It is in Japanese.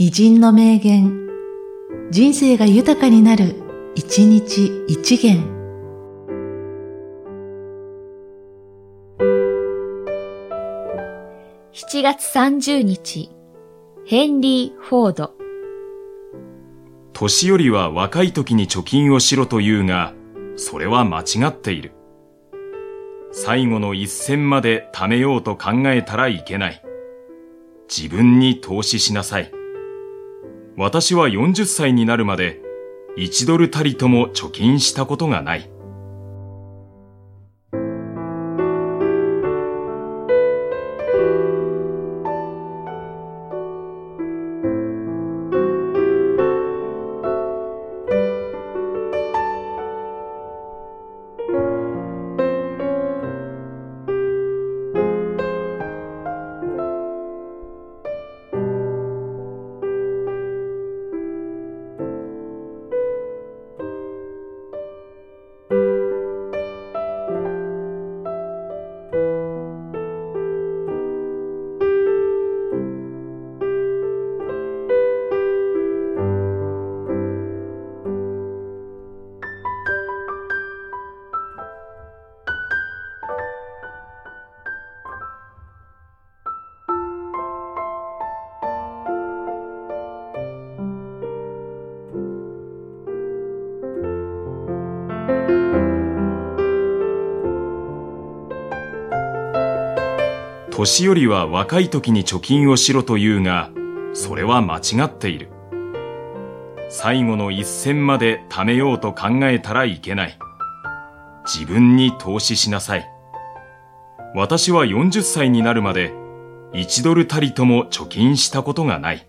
偉人の名言、人生が豊かになる、一日一元。7月30日、ヘンリー・フォード。年寄りは若い時に貯金をしろと言うが、それは間違っている。最後の一銭まで貯めようと考えたらいけない。自分に投資しなさい。私は40歳になるまで1ドルたりとも貯金したことがない。年寄りは若い時に貯金をしろと言うが、それは間違っている。最後の一銭まで貯めようと考えたらいけない。自分に投資しなさい。私は40歳になるまで1ドルたりとも貯金したことがない。